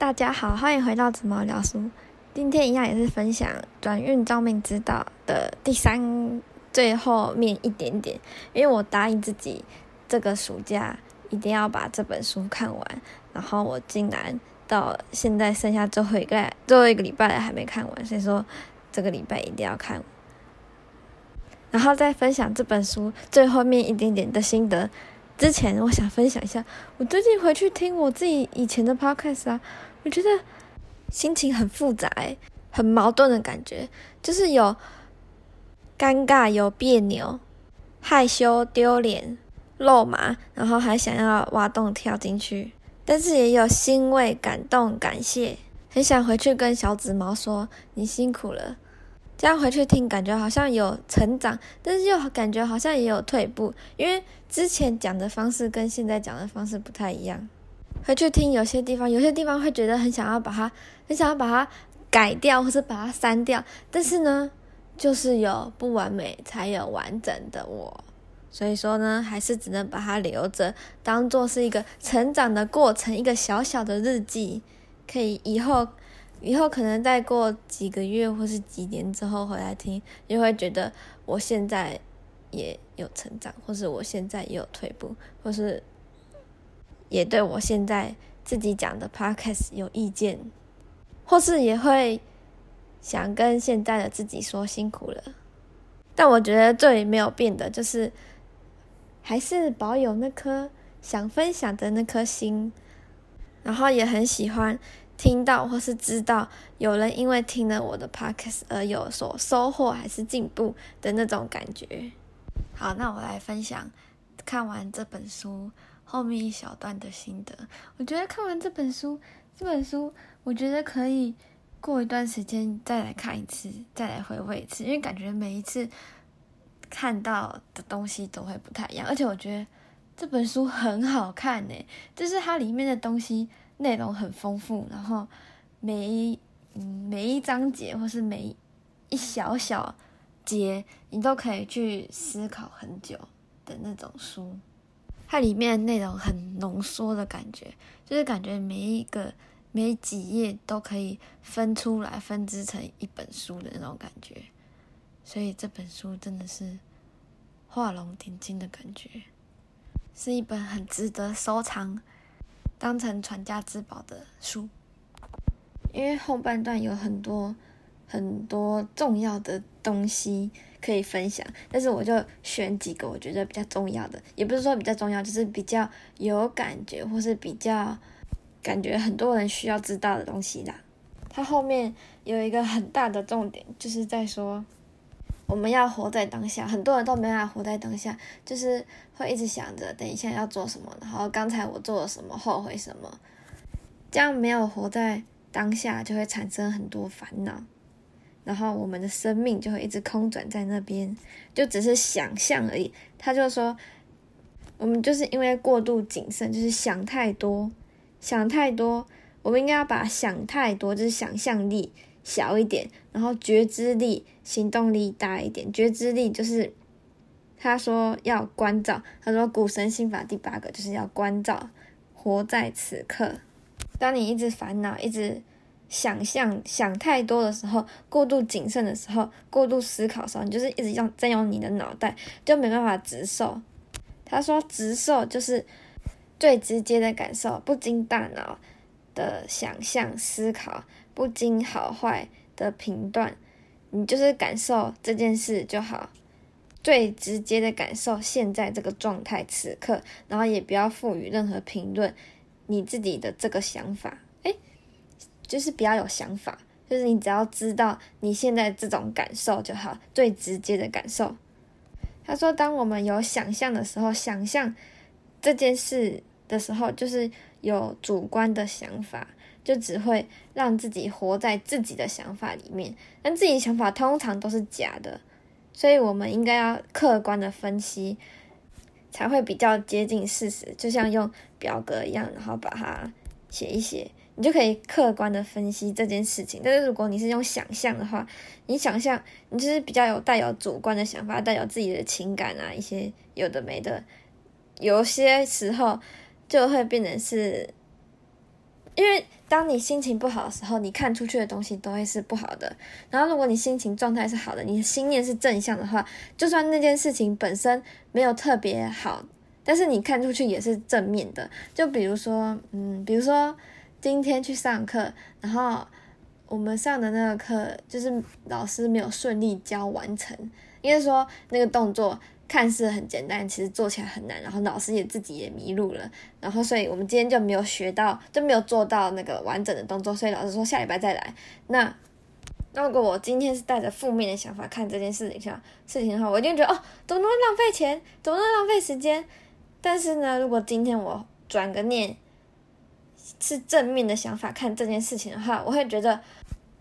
大家好，欢迎回到紫毛聊书。今天一样也是分享《转运招命之道》的第三最后面一点点，因为我答应自己这个暑假一定要把这本书看完，然后我竟然到现在剩下最后一个最后一个礼拜还没看完，所以说这个礼拜一定要看。然后再分享这本书最后面一点点的心得。之前我想分享一下，我最近回去听我自己以前的 podcast 啊。我觉得心情很复杂，很矛盾的感觉，就是有尴尬、有别扭、害羞、丢脸、肉麻，然后还想要挖洞跳进去，但是也有欣慰、感动、感谢，很想回去跟小紫毛说：“你辛苦了。”这样回去听，感觉好像有成长，但是又感觉好像也有退步，因为之前讲的方式跟现在讲的方式不太一样。回去听有些地方，有些地方会觉得很想要把它，很想要把它改掉，或是把它删掉。但是呢，就是有不完美才有完整的我，所以说呢，还是只能把它留着，当做是一个成长的过程，一个小小的日记，可以以后，以后可能再过几个月或是几年之后回来听，就会觉得我现在也有成长，或是我现在也有退步，或是。也对我现在自己讲的 podcast 有意见，或是也会想跟现在的自己说辛苦了。但我觉得最没有变的就是，还是保有那颗想分享的那颗心，然后也很喜欢听到或是知道有人因为听了我的 podcast 而有所收获还是进步的那种感觉。好，那我来分享看完这本书。后面一小段的心得，我觉得看完这本书，这本书我觉得可以过一段时间再来看一次，再来回味一次，因为感觉每一次看到的东西都会不太一样，而且我觉得这本书很好看呢，就是它里面的东西内容很丰富，然后每一嗯每一章节或是每一小小节，你都可以去思考很久的那种书。它里面内容很浓缩的感觉，就是感觉每一个每几页都可以分出来分支成一本书的那种感觉，所以这本书真的是画龙点睛的感觉，是一本很值得收藏、当成传家之宝的书。因为后半段有很多很多重要的东西。可以分享，但是我就选几个我觉得比较重要的，也不是说比较重要，就是比较有感觉或是比较感觉很多人需要知道的东西啦。它后面有一个很大的重点，就是在说我们要活在当下。很多人都没办法活在当下，就是会一直想着等一下要做什么，然后刚才我做了什么，后悔什么，这样没有活在当下，就会产生很多烦恼。然后我们的生命就会一直空转在那边，就只是想象而已。他就说，我们就是因为过度谨慎，就是想太多，想太多。我们应该要把想太多，就是想象力小一点，然后觉知力、行动力大一点。觉知力就是他说要关照，他说古神心法第八个就是要关照，活在此刻。当你一直烦恼，一直。想象想太多的时候，过度谨慎的时候，过度思考的时候，你就是一直用占用你的脑袋，就没办法直受。他说，直受就是最直接的感受，不经大脑的想象思考，不经好坏的评断，你就是感受这件事就好，最直接的感受现在这个状态此刻，然后也不要赋予任何评论，你自己的这个想法。就是比较有想法，就是你只要知道你现在这种感受就好，最直接的感受。他说，当我们有想象的时候，想象这件事的时候，就是有主观的想法，就只会让自己活在自己的想法里面。但自己想法通常都是假的，所以我们应该要客观的分析，才会比较接近事实。就像用表格一样，然后把它写一写。你就可以客观的分析这件事情，但是如果你是用想象的话，你想象你就是比较有带有主观的想法，带有自己的情感啊，一些有的没的，有些时候就会变成是，因为当你心情不好的时候，你看出去的东西都会是不好的。然后，如果你心情状态是好的，你的心念是正向的话，就算那件事情本身没有特别好，但是你看出去也是正面的。就比如说，嗯，比如说今天去上课，然后我们上的那个课就是老师没有顺利教完成，应该说那个动作。看似很简单，其实做起来很难。然后老师也自己也迷路了。然后，所以我们今天就没有学到，就没有做到那个完整的动作。所以老师说下礼拜再来。那那如果我今天是带着负面的想法看这件事情上事情的话，我一定觉得哦，怎么能浪费钱，怎么能浪费时间？但是呢，如果今天我转个念，是正面的想法看这件事情的话，我会觉得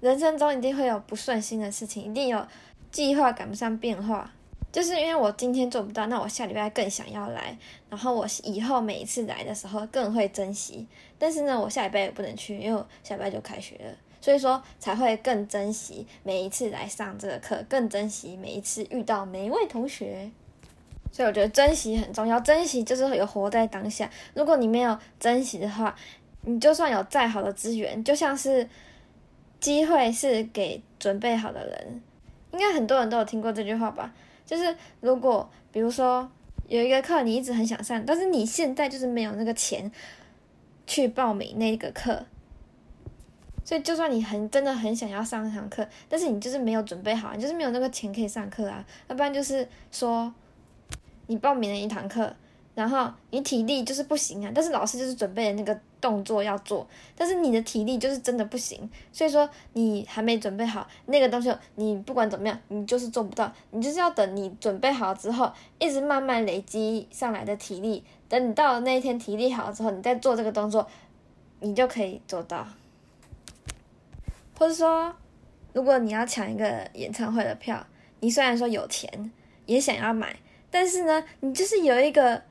人生中一定会有不顺心的事情，一定有计划赶不上变化。就是因为我今天做不到，那我下礼拜更想要来，然后我以后每一次来的时候更会珍惜。但是呢，我下礼拜也不能去，因为我下礼拜就开学了，所以说才会更珍惜每一次来上这个课，更珍惜每一次遇到每一位同学。所以我觉得珍惜很重要，珍惜就是有活在当下。如果你没有珍惜的话，你就算有再好的资源，就像是机会是给准备好的人，应该很多人都有听过这句话吧。就是如果比如说有一个课你一直很想上，但是你现在就是没有那个钱去报名那个课，所以就算你很真的很想要上那堂课，但是你就是没有准备好，你就是没有那个钱可以上课啊。要不然就是说你报名了一堂课，然后你体力就是不行啊，但是老师就是准备了那个。动作要做，但是你的体力就是真的不行，所以说你还没准备好那个东西，你不管怎么样，你就是做不到。你就是要等你准备好之后，一直慢慢累积上来的体力，等你到了那一天体力好了之后，你再做这个动作，你就可以做到。或者说，如果你要抢一个演唱会的票，你虽然说有钱，也想要买，但是呢，你就是有一个。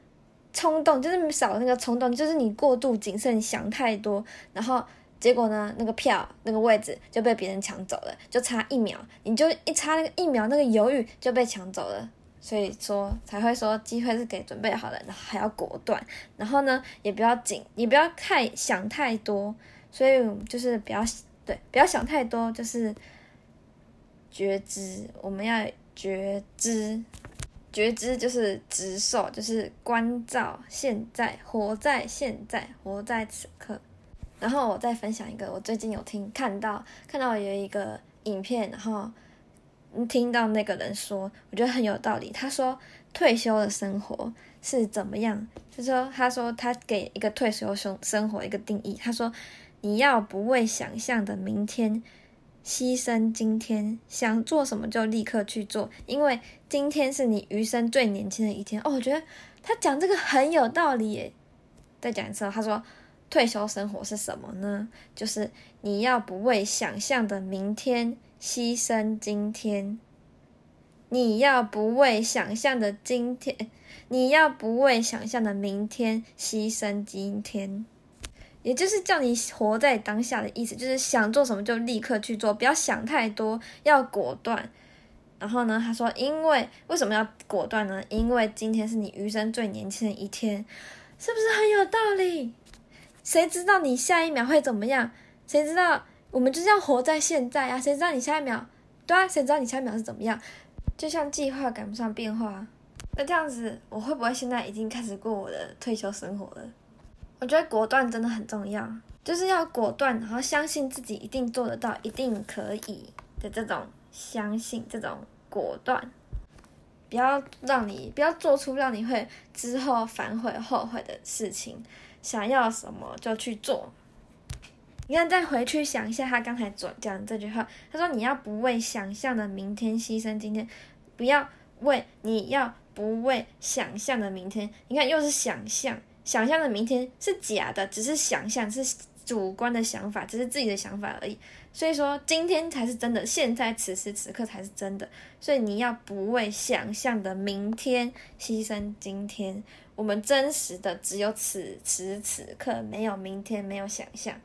冲动就是少那个冲动，就是你过度谨慎，想太多，然后结果呢，那个票那个位置就被别人抢走了，就差一秒，你就一差那个一秒，那个犹豫就被抢走了。所以说才会说机会是给准备好的，然后还要果断，然后呢也不要紧，你不要太想太多，所以就是不要对，不要想太多，就是觉知，我们要觉知。觉知就是直受，就是关照现在，活在现在，活在此刻。然后我再分享一个，我最近有听看到看到有一个影片，然后听到那个人说，我觉得很有道理。他说退休的生活是怎么样？就说他说他给一个退休生生活一个定义。他说你要不为想象的明天。牺牲今天想做什么就立刻去做，因为今天是你余生最年轻的一天。哦，我觉得他讲这个很有道理耶。再讲一次，他说退休生活是什么呢？就是你要不为想象的明天牺牲今天，你要不为想象的今天，你要不为想象的明天牺牲今天。也就是叫你活在当下的意思，就是想做什么就立刻去做，不要想太多，要果断。然后呢，他说，因为为什么要果断呢？因为今天是你余生最年轻的一天，是不是很有道理？谁知道你下一秒会怎么样？谁知道？我们就是要活在现在啊！谁知道你下一秒？对啊，谁知道你下一秒是怎么样？就像计划赶不上变化，那这样子，我会不会现在已经开始过我的退休生活了？我觉得果断真的很重要，就是要果断，然后相信自己一定做得到，一定可以的这种相信，这种果断，不要让你不要做出让你会之后反悔后悔的事情。想要什么就去做。你看，再回去想一下他刚才讲讲这句话，他说你要不为想象的明天牺牲今天，不要为你要不为想象的明天。你看，又是想象。想象的明天是假的，只是想象，是主观的想法，只是自己的想法而已。所以说，今天才是真的，现在此时此刻才是真的。所以你要不为想象的明天牺牲今天。我们真实的只有此时此刻，没有明天，没有想象，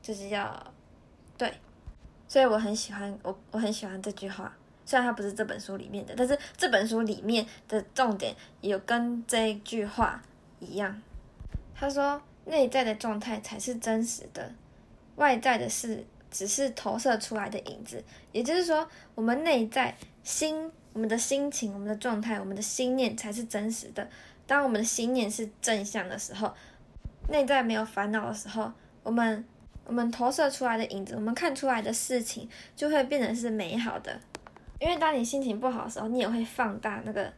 就是要对。所以我很喜欢我，我很喜欢这句话。虽然它不是这本书里面的，但是这本书里面的重点有跟这一句话一样。他说：“内在的状态才是真实的，外在的事只是投射出来的影子。也就是说，我们内在心、我们的心情、我们的状态、我们的心念才是真实的。当我们的心念是正向的时候，内在没有烦恼的时候，我们我们投射出来的影子，我们看出来的事情就会变成是美好的。因为当你心情不好的时候，你也会放大那个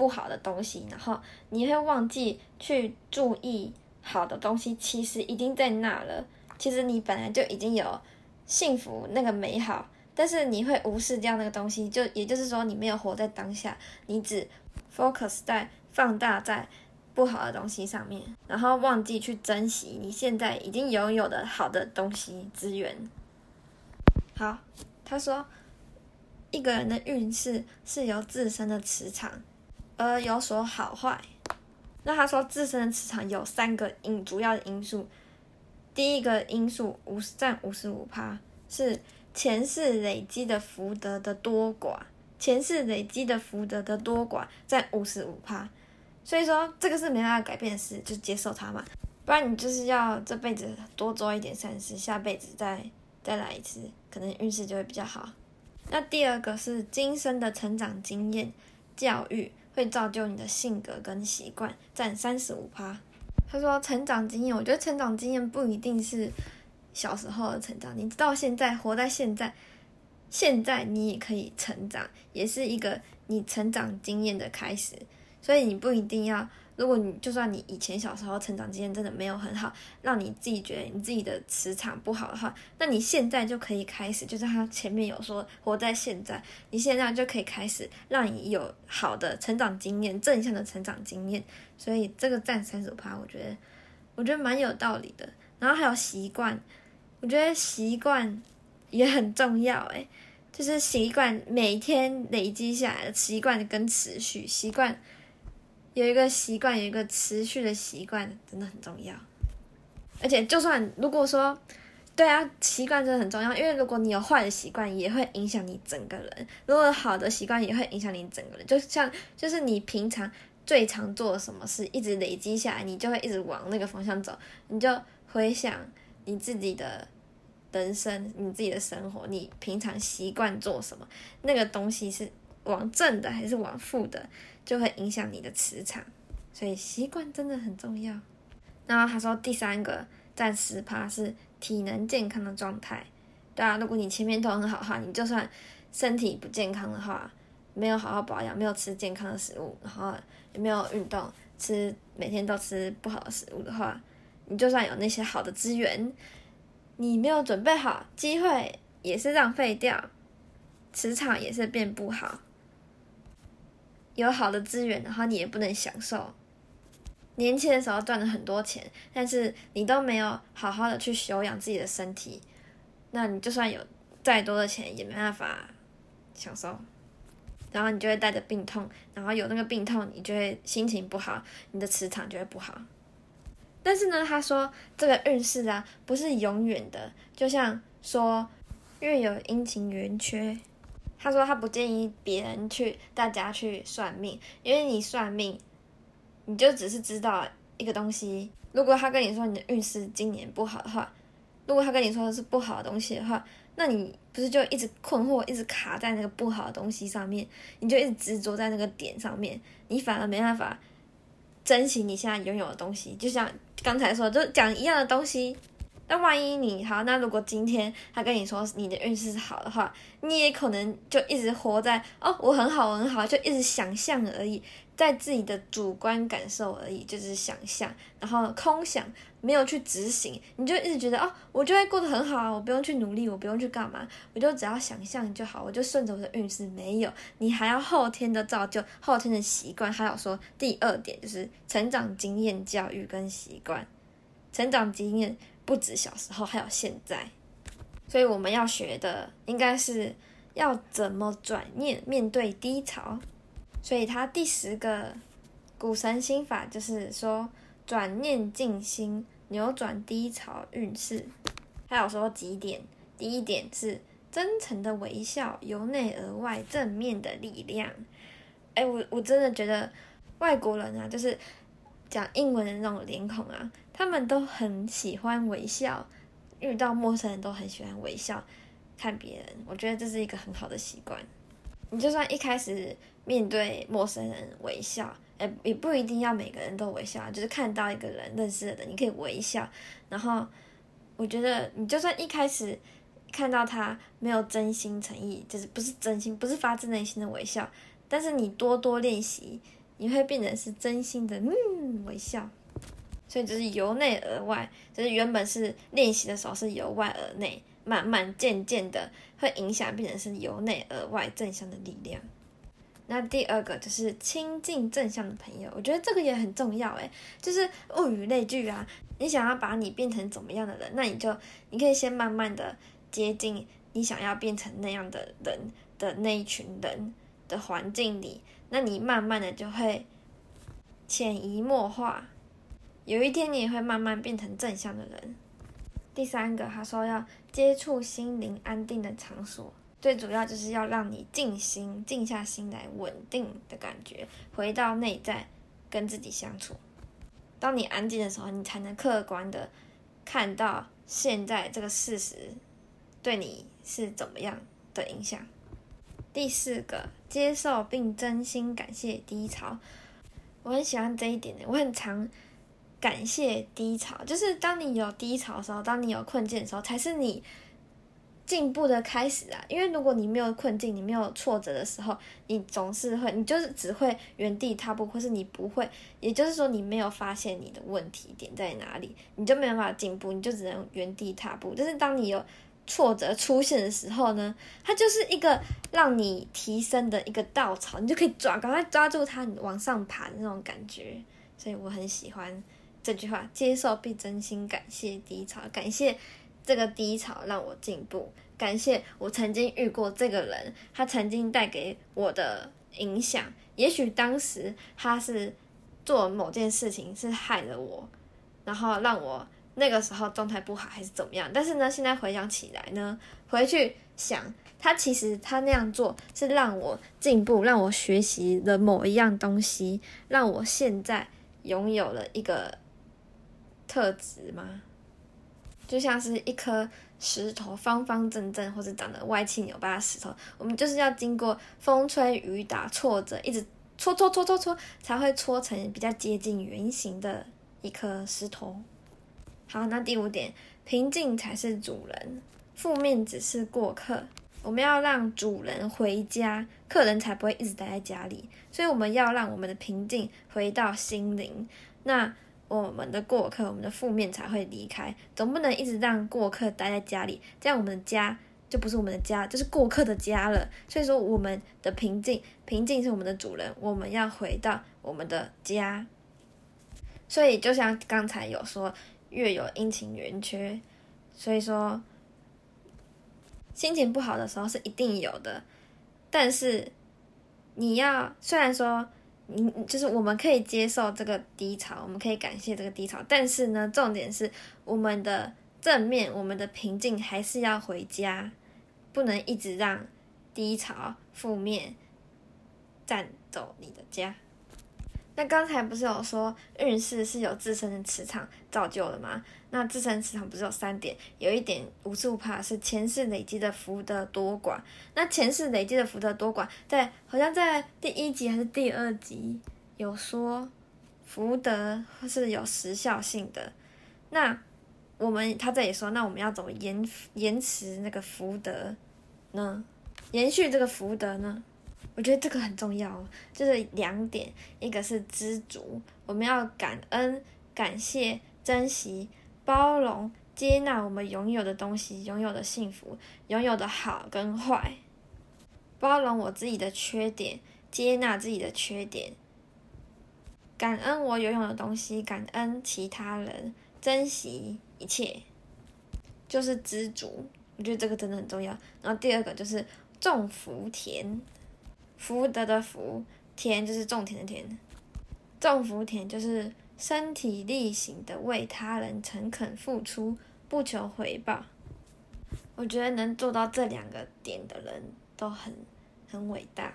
不好的东西，然后你会忘记去注意好的东西，其实已经在那了。其实你本来就已经有幸福那个美好，但是你会无视掉那个东西，就也就是说你没有活在当下，你只 focus 在放大在不好的东西上面，然后忘记去珍惜你现在已经拥有的好的东西资源。好，他说。一个人的运势是由自身的磁场而有所好坏。那他说，自身的磁场有三个因主要的因素。第一个因素五占五十五趴，是前世累积的福德的多寡。前世累积的福德的多寡占五十五趴，所以说这个是没办法改变的事，就接受它嘛。不然你就是要这辈子多做一点善事，下辈子再再来一次，可能运势就会比较好。那第二个是今生的成长经验、教育会造就你的性格跟习惯，占三十五趴。他说成长经验，我觉得成长经验不一定是小时候的成长，你到现在活在现在，现在你也可以成长，也是一个你成长经验的开始，所以你不一定要。如果你就算你以前小时候成长经验真的没有很好，让你自己觉得你自己的磁场不好的话，那你现在就可以开始，就是他前面有说活在现在，你现在就可以开始让你有好的成长经验，正向的成长经验。所以这个占三十趴，我觉得我觉得蛮有道理的。然后还有习惯，我觉得习惯也很重要，诶，就是习惯每天累积下来的习惯跟持续习惯。有一个习惯，有一个持续的习惯，真的很重要。而且，就算如果说，对啊，习惯真的很重要，因为如果你有坏的习惯，也会影响你整个人；如果好的习惯，也会影响你整个人。就像，就是你平常最常做什么事，一直累积下来，你就会一直往那个方向走。你就回想你自己的人生，你自己的生活，你平常习惯做什么，那个东西是。往正的还是往负的，就会影响你的磁场，所以习惯真的很重要。然后他说第三个占十趴是体能健康的状态，对啊，如果你前面都很好的话，你就算身体不健康的话，没有好好保养，没有吃健康的食物，然后也没有运动，吃每天都吃不好的食物的话，你就算有那些好的资源，你没有准备好，机会也是浪费掉，磁场也是变不好。有好的资源，然后你也不能享受。年轻的时候赚了很多钱，但是你都没有好好的去修养自己的身体，那你就算有再多的钱，也没办法享受。然后你就会带着病痛，然后有那个病痛，你就会心情不好，你的磁场就会不好。但是呢，他说这个运势啊，不是永远的，就像说月有阴晴圆缺。他说他不建议别人去大家去算命，因为你算命，你就只是知道一个东西。如果他跟你说你的运势今年不好的话，如果他跟你说的是不好的东西的话，那你不是就一直困惑，一直卡在那个不好的东西上面，你就一直执着在那个点上面，你反而没办法珍惜你现在拥有的东西。就像刚才说，就讲一样的东西。那万一你好，那如果今天他跟你说你的运势是好的话，你也可能就一直活在哦，我很好，很好，就一直想象而已，在自己的主观感受而已，就是想象，然后空想，没有去执行，你就一直觉得哦，我就会过得很好啊，我不用去努力，我不用去干嘛，我就只要想象就好，我就顺着我的运势。没有，你还要后天的造就，后天的习惯。还有说第二点就是成长经验、教育跟习惯，成长经验。不止小时候，还有现在，所以我们要学的应该是要怎么转念面对低潮。所以他第十个股神心法就是说转念静心，扭转低潮运势。还有说几点，第一点是真诚的微笑，由内而外正面的力量。哎，我我真的觉得外国人啊，就是讲英文的那种脸孔啊。他们都很喜欢微笑，遇到陌生人都很喜欢微笑看别人，我觉得这是一个很好的习惯。你就算一开始面对陌生人微笑，哎，也不一定要每个人都微笑，就是看到一个人认识的人，你可以微笑。然后我觉得你就算一开始看到他没有真心诚意，就是不是真心，不是发自内心的微笑，但是你多多练习，你会变成是真心的嗯微笑。所以就是由内而外，就是原本是练习的时候是由外而内。慢慢渐渐的会影响，变成是由内而外正向的力量。那第二个就是亲近正向的朋友，我觉得这个也很重要诶，就是物以类聚啊。你想要把你变成怎么样的人，那你就你可以先慢慢的接近你想要变成那样的人的那一群人的环境里，那你慢慢的就会潜移默化，有一天你也会慢慢变成正向的人。第三个，他说要接触心灵安定的场所，最主要就是要让你静心，静下心来，稳定的感觉，回到内在，跟自己相处。当你安静的时候，你才能客观的看到现在这个事实对你是怎么样的影响。第四个，接受并真心感谢低潮，我很喜欢这一点的，我很常。感谢低潮，就是当你有低潮的时候，当你有困境的时候，才是你进步的开始啊！因为如果你没有困境，你没有挫折的时候，你总是会，你就是只会原地踏步，或是你不会，也就是说你没有发现你的问题点在哪里，你就没有办法进步，你就只能原地踏步。但是当你有挫折出现的时候呢，它就是一个让你提升的一个稻草，你就可以抓，赶快抓住它，往上爬的那种感觉。所以我很喜欢。这句话，接受并真心感谢低潮，感谢这个低潮让我进步，感谢我曾经遇过这个人，他曾经带给我的影响。也许当时他是做某件事情是害了我，然后让我那个时候状态不好还是怎么样。但是呢，现在回想起来呢，回去想，他其实他那样做是让我进步，让我学习了某一样东西，让我现在拥有了一个。特质吗？就像是一颗石头，方方正正或者长得歪七扭八的石头，我们就是要经过风吹雨打、挫折，一直搓搓搓搓搓，才会搓成比较接近圆形的一颗石头。好，那第五点，平静才是主人，负面只是过客。我们要让主人回家，客人才不会一直待在家里。所以我们要让我们的平静回到心灵。那。我们的过客，我们的负面才会离开，总不能一直让过客待在家里，这样我们的家就不是我们的家，就是过客的家了。所以说，我们的平静，平静是我们的主人，我们要回到我们的家。所以，就像刚才有说，月有阴晴圆缺，所以说心情不好的时候是一定有的，但是你要虽然说。你就是我们可以接受这个低潮，我们可以感谢这个低潮，但是呢，重点是我们的正面，我们的平静还是要回家，不能一直让低潮、负面占走你的家。那刚才不是有说运势是有自身的磁场造就的吗？那自身磁场不是有三点？有一点无数怕是前世累积的福德多寡。那前世累积的福德多寡，在好像在第一集还是第二集有说福德是有时效性的。那我们他这里说，那我们要怎么延延迟那个福德呢？延续这个福德呢？我觉得这个很重要，就是两点，一个是知足，我们要感恩、感谢、珍惜、包容、接纳我们拥有的东西、拥有的幸福、拥有的好跟坏，包容我自己的缺点，接纳自己的缺点，感恩我拥有的东西，感恩其他人，珍惜一切，就是知足。我觉得这个真的很重要。然后第二个就是种福田。福德的福，田就是种田的田，种福田就是身体力行的为他人诚恳付出，不求回报。我觉得能做到这两个点的人都很很伟大，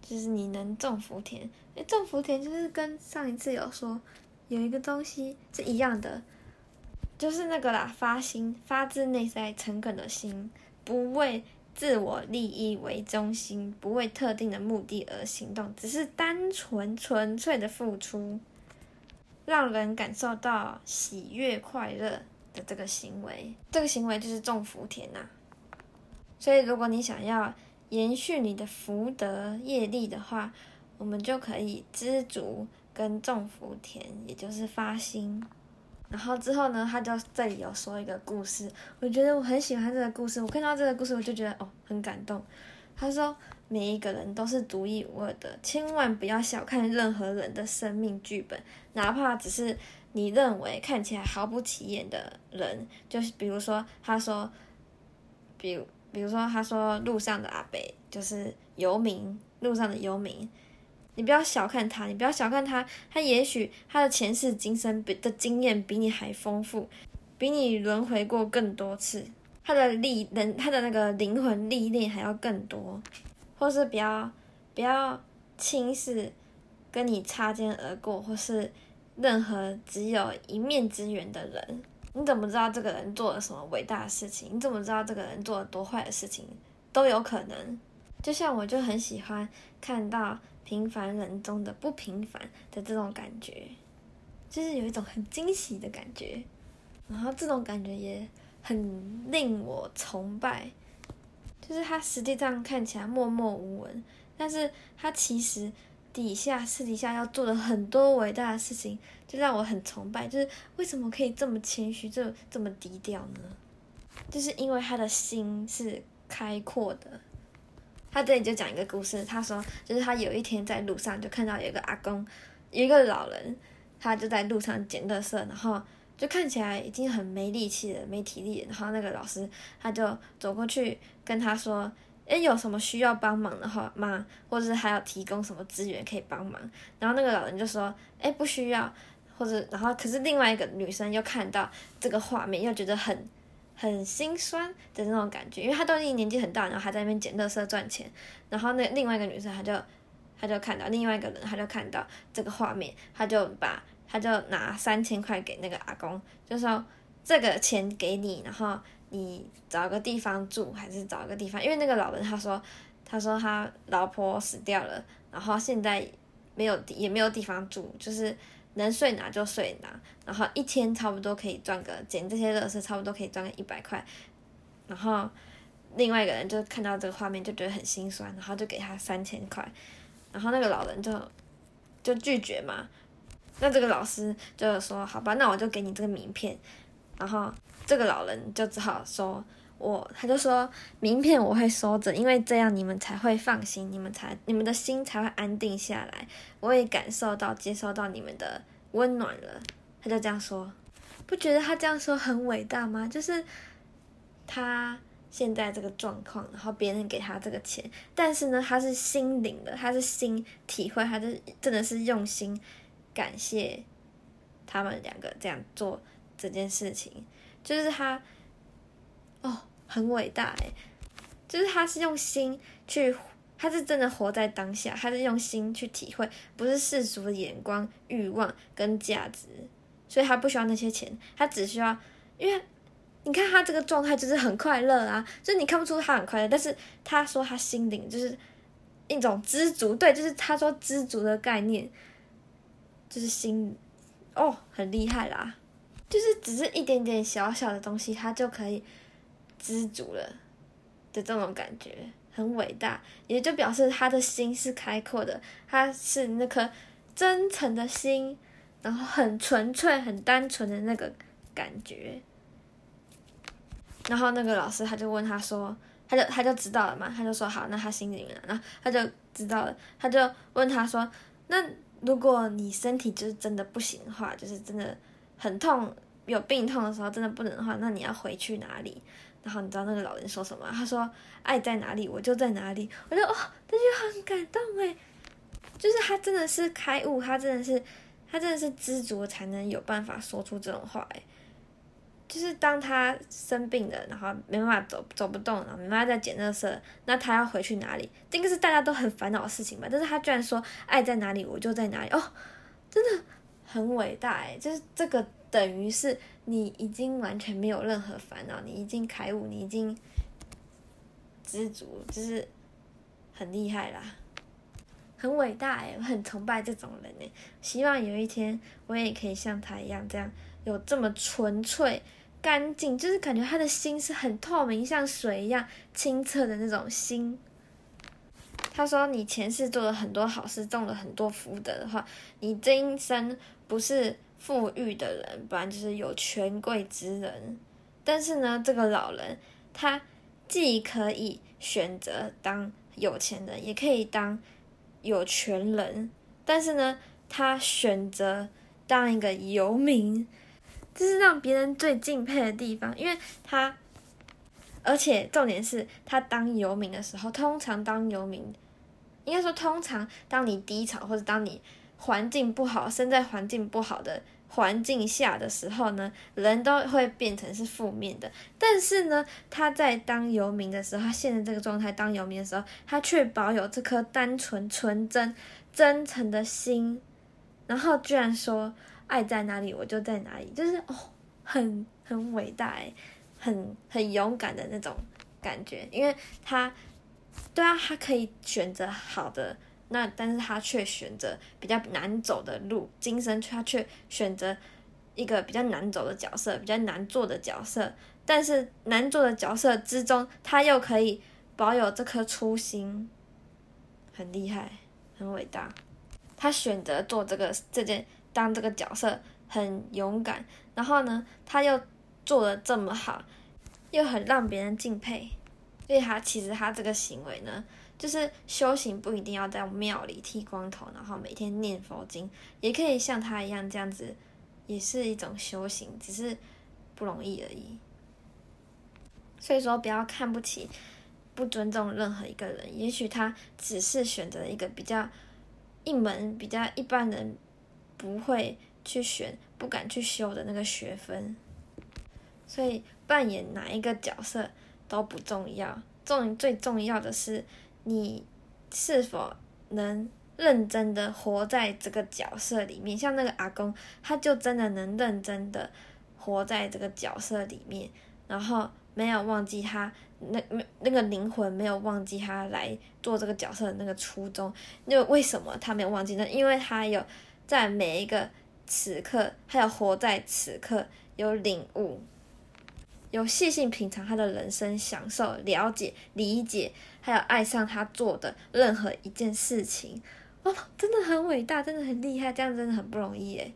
就是你能种福田，诶，种福田就是跟上一次有说有一个东西是一样的，就是那个啦，发心，发自内在诚恳的心，不为自我利益为中心，不为特定的目的而行动，只是单纯纯粹的付出，让人感受到喜悦快乐的这个行为，这个行为就是种福田呐。所以，如果你想要延续你的福德业力的话，我们就可以知足跟种福田，也就是发心。然后之后呢，他就这里有说一个故事，我觉得我很喜欢这个故事。我看到这个故事，我就觉得哦，很感动。他说，每一个人都是独一无二的，千万不要小看任何人的生命剧本，哪怕只是你认为看起来毫不起眼的人，就是比如说，他说，比如比如说，他说路上的阿北就是游民，路上的游民。你不要小看他，你不要小看他，他也许他的前世今生比的经验比你还丰富，比你轮回过更多次，他的历能他的那个灵魂历练还要更多，或是不要不要轻视跟你擦肩而过，或是任何只有一面之缘的人，你怎么知道这个人做了什么伟大的事情？你怎么知道这个人做了多坏的事情？都有可能。就像我就很喜欢看到。平凡人中的不平凡的这种感觉，就是有一种很惊喜的感觉，然后这种感觉也很令我崇拜。就是他实际上看起来默默无闻，但是他其实底下私底下要做的很多伟大的事情，就让我很崇拜。就是为什么可以这么谦虚，这这么低调呢？就是因为他的心是开阔的。他这里就讲一个故事，他说，就是他有一天在路上就看到有一个阿公，有一个老人，他就在路上捡垃圾，然后就看起来已经很没力气了，没体力。然后那个老师他就走过去跟他说：“诶，有什么需要帮忙的话吗？或者是还要提供什么资源可以帮忙？”然后那个老人就说：“诶，不需要。”或者然后可是另外一个女生又看到这个画面，又觉得很。很心酸的那种感觉，因为他都已经年纪很大，然后还在那边捡垃圾赚钱。然后那另外一个女生，她就她就看到另外一个人，她就看到这个画面，她就把她就拿三千块给那个阿公，就说这个钱给你，然后你找个地方住，还是找个地方，因为那个老人他说他说他老婆死掉了，然后现在没有也没有地方住，就是。能睡哪就睡哪，然后一天差不多可以赚个捡这些乐事，差不多可以赚个一百块。然后另外一个人就看到这个画面就觉得很心酸，然后就给他三千块。然后那个老人就就拒绝嘛。那这个老师就说：“好吧，那我就给你这个名片。”然后这个老人就只好说。我他就说，名片我会收着，因为这样你们才会放心，你们才你们的心才会安定下来。我也感受到接收到你们的温暖了。他就这样说，不觉得他这样说很伟大吗？就是他现在这个状况，然后别人给他这个钱，但是呢，他是心领的，他是心体会，他是真的是用心感谢他们两个这样做这件事情，就是他哦。很伟大诶，就是他是用心去，他是真的活在当下，他是用心去体会，不是世俗的眼光、欲望跟价值，所以他不需要那些钱，他只需要，因为你看他这个状态就是很快乐啊，就是你看不出他很快乐，但是他说他心灵就是一种知足，对，就是他说知足的概念，就是心，哦，很厉害啦，就是只是一点点小小的东西，他就可以。知足了的这种感觉很伟大，也就表示他的心是开阔的，他是那颗真诚的心，然后很纯粹、很单纯的那个感觉。然后那个老师他就问他说，他就他就知道了嘛，他就说好，那他心灵了，然后他就知道了，他就问他说，那如果你身体就是真的不行的话，就是真的很痛、有病痛的时候，真的不能的话，那你要回去哪里？然后你知道那个老人说什么？他说：“爱在哪里，我就在哪里。”我就哦，这就很感动诶，就是他真的是开悟，他真的是，他真的是知足才能有办法说出这种话诶。就是当他生病了，然后没办法走走不动，然后没办法再捡垃圾，那他要回去哪里？这个是大家都很烦恼的事情吧？但是他居然说：“爱在哪里，我就在哪里。”哦，真的很伟大诶，就是这个等于是你已经完全没有任何烦恼，你已经开悟，你已经知足，就是很厉害啦，很伟大诶，我很崇拜这种人诶，希望有一天我也可以像他一样，这样有这么纯粹、干净，就是感觉他的心是很透明，像水一样清澈的那种心。他说：“你前世做了很多好事，种了很多福德的话，你这一生不是富裕的人，不然就是有权贵之人。但是呢，这个老人他既可以选择当有钱人，也可以当有权人。但是呢，他选择当一个游民，这是让别人最敬佩的地方，因为他，而且重点是他当游民的时候，通常当游民。”应该说，通常当你低潮或者当你环境不好、生在环境不好的环境下的时候呢，人都会变成是负面的。但是呢，他在当游民的时候，他现在这个状态当游民的时候，他却保有这颗单纯、纯真、真诚的心，然后居然说爱在哪里我就在哪里，就是哦，很很伟大，很很勇敢的那种感觉，因为他。对啊，他可以选择好的，那但是他却选择比较难走的路，今生他却选择一个比较难走的角色，比较难做的角色。但是难做的角色之中，他又可以保有这颗初心，很厉害，很伟大。他选择做这个这件当这个角色，很勇敢。然后呢，他又做的这么好，又很让别人敬佩。所以他其实他这个行为呢，就是修行不一定要在庙里剃光头，然后每天念佛经，也可以像他一样这样子，也是一种修行，只是不容易而已。所以说，不要看不起、不尊重任何一个人，也许他只是选择一个比较一门、比较一般人不会去选、不敢去修的那个学分。所以扮演哪一个角色？都不重要，重最重要的是你是否能认真的活在这个角色里面。像那个阿公，他就真的能认真的活在这个角色里面，然后没有忘记他那那那个灵魂，没有忘记他来做这个角色的那个初衷。那为什么他没有忘记呢？因为他有在每一个此刻，还有活在此刻，有领悟。有细心品尝他的人生，享受、了解、理解，还有爱上他做的任何一件事情，哦，真的很伟大，真的很厉害，这样真的很不容易诶。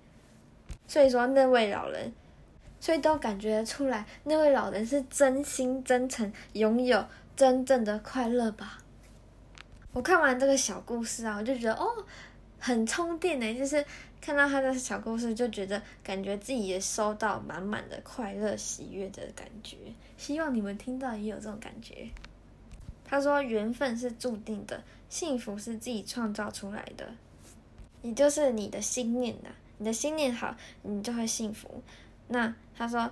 所以说那位老人，所以都感觉出来，那位老人是真心真诚，拥有真正的快乐吧。我看完这个小故事啊，我就觉得哦。很充电呢，就是看到他的小故事，就觉得感觉自己也收到满满的快乐、喜悦的感觉。希望你们听到也有这种感觉。他说：“缘分是注定的，幸福是自己创造出来的。也就是你的心念呐，你的心念好，你就会幸福。”那他说：“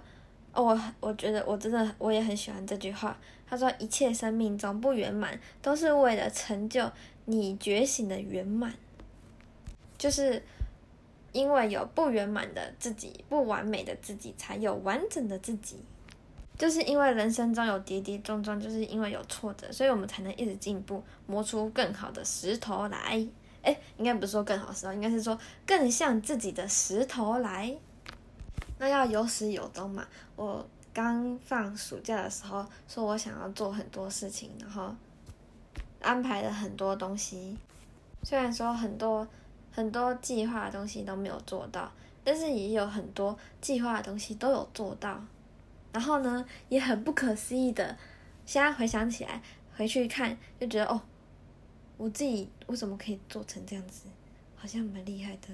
哦，我我觉得我真的我也很喜欢这句话。他说：一切生命中不圆满，都是为了成就你觉醒的圆满。”就是因为有不圆满的自己、不完美的自己，才有完整的自己。就是因为人生中有跌跌撞撞，就是因为有挫折，所以我们才能一直进步，磨出更好的石头来。哎，应该不是说更好石头，应该是说更像自己的石头来。那要有始有终嘛。我刚放暑假的时候，说我想要做很多事情，然后安排了很多东西。虽然说很多。很多计划的东西都没有做到，但是也有很多计划的东西都有做到。然后呢，也很不可思议的，现在回想起来，回去看就觉得哦，我自己为什么可以做成这样子，好像蛮厉害的。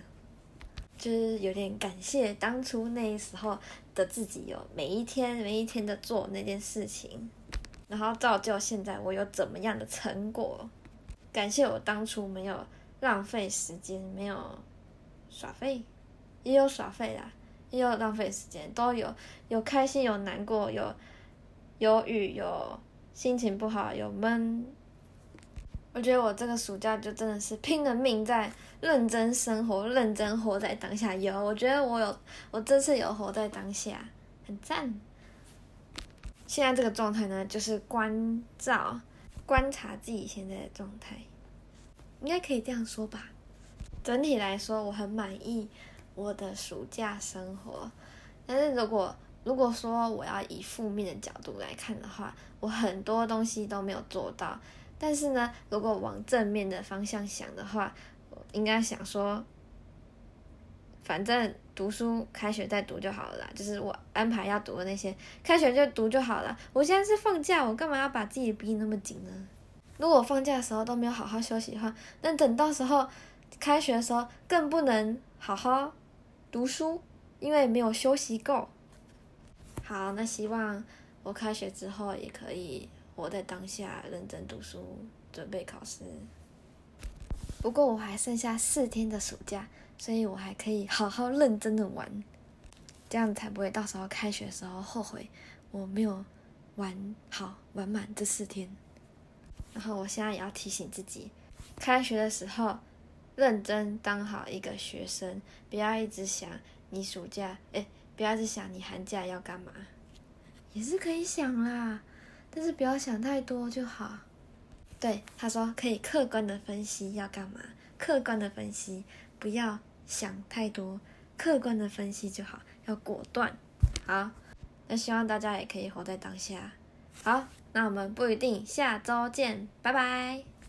就是有点感谢当初那时候的自己，有每一天每一天的做那件事情，然后造就现在我有怎么样的成果。感谢我当初没有。浪费时间没有耍废，也有耍废啦，也有浪费时间，都有有开心有难过，有有雨有心情不好有闷，我觉得我这个暑假就真的是拼了命在认真生活，认真活在当下。有，我觉得我有，我这次有活在当下，很赞。现在这个状态呢，就是关照、观察自己现在的状态，应该可以这样说吧。整体来说，我很满意我的暑假生活。但是如果如果说我要以负面的角度来看的话，我很多东西都没有做到。但是呢，如果往正面的方向想的话，我应该想说，反正读书开学再读就好了啦。就是我安排要读的那些，开学就读就好了。我现在是放假，我干嘛要把自己逼那么紧呢？如果放假的时候都没有好好休息的话，那等到时候开学的时候更不能好好读书，因为没有休息够。好，那希望我开学之后也可以。活在当下，认真读书，准备考试。不过我还剩下四天的暑假，所以我还可以好好认真的玩，这样才不会到时候开学的时候后悔我没有玩好玩满这四天。然后我现在也要提醒自己，开学的时候认真当好一个学生，不要一直想你暑假，哎，不要一直想你寒假要干嘛，也是可以想啦。但是不要想太多就好。对，他说可以客观的分析要干嘛，客观的分析，不要想太多，客观的分析就好，要果断。好，那希望大家也可以活在当下。好，那我们不一定下周见，拜拜。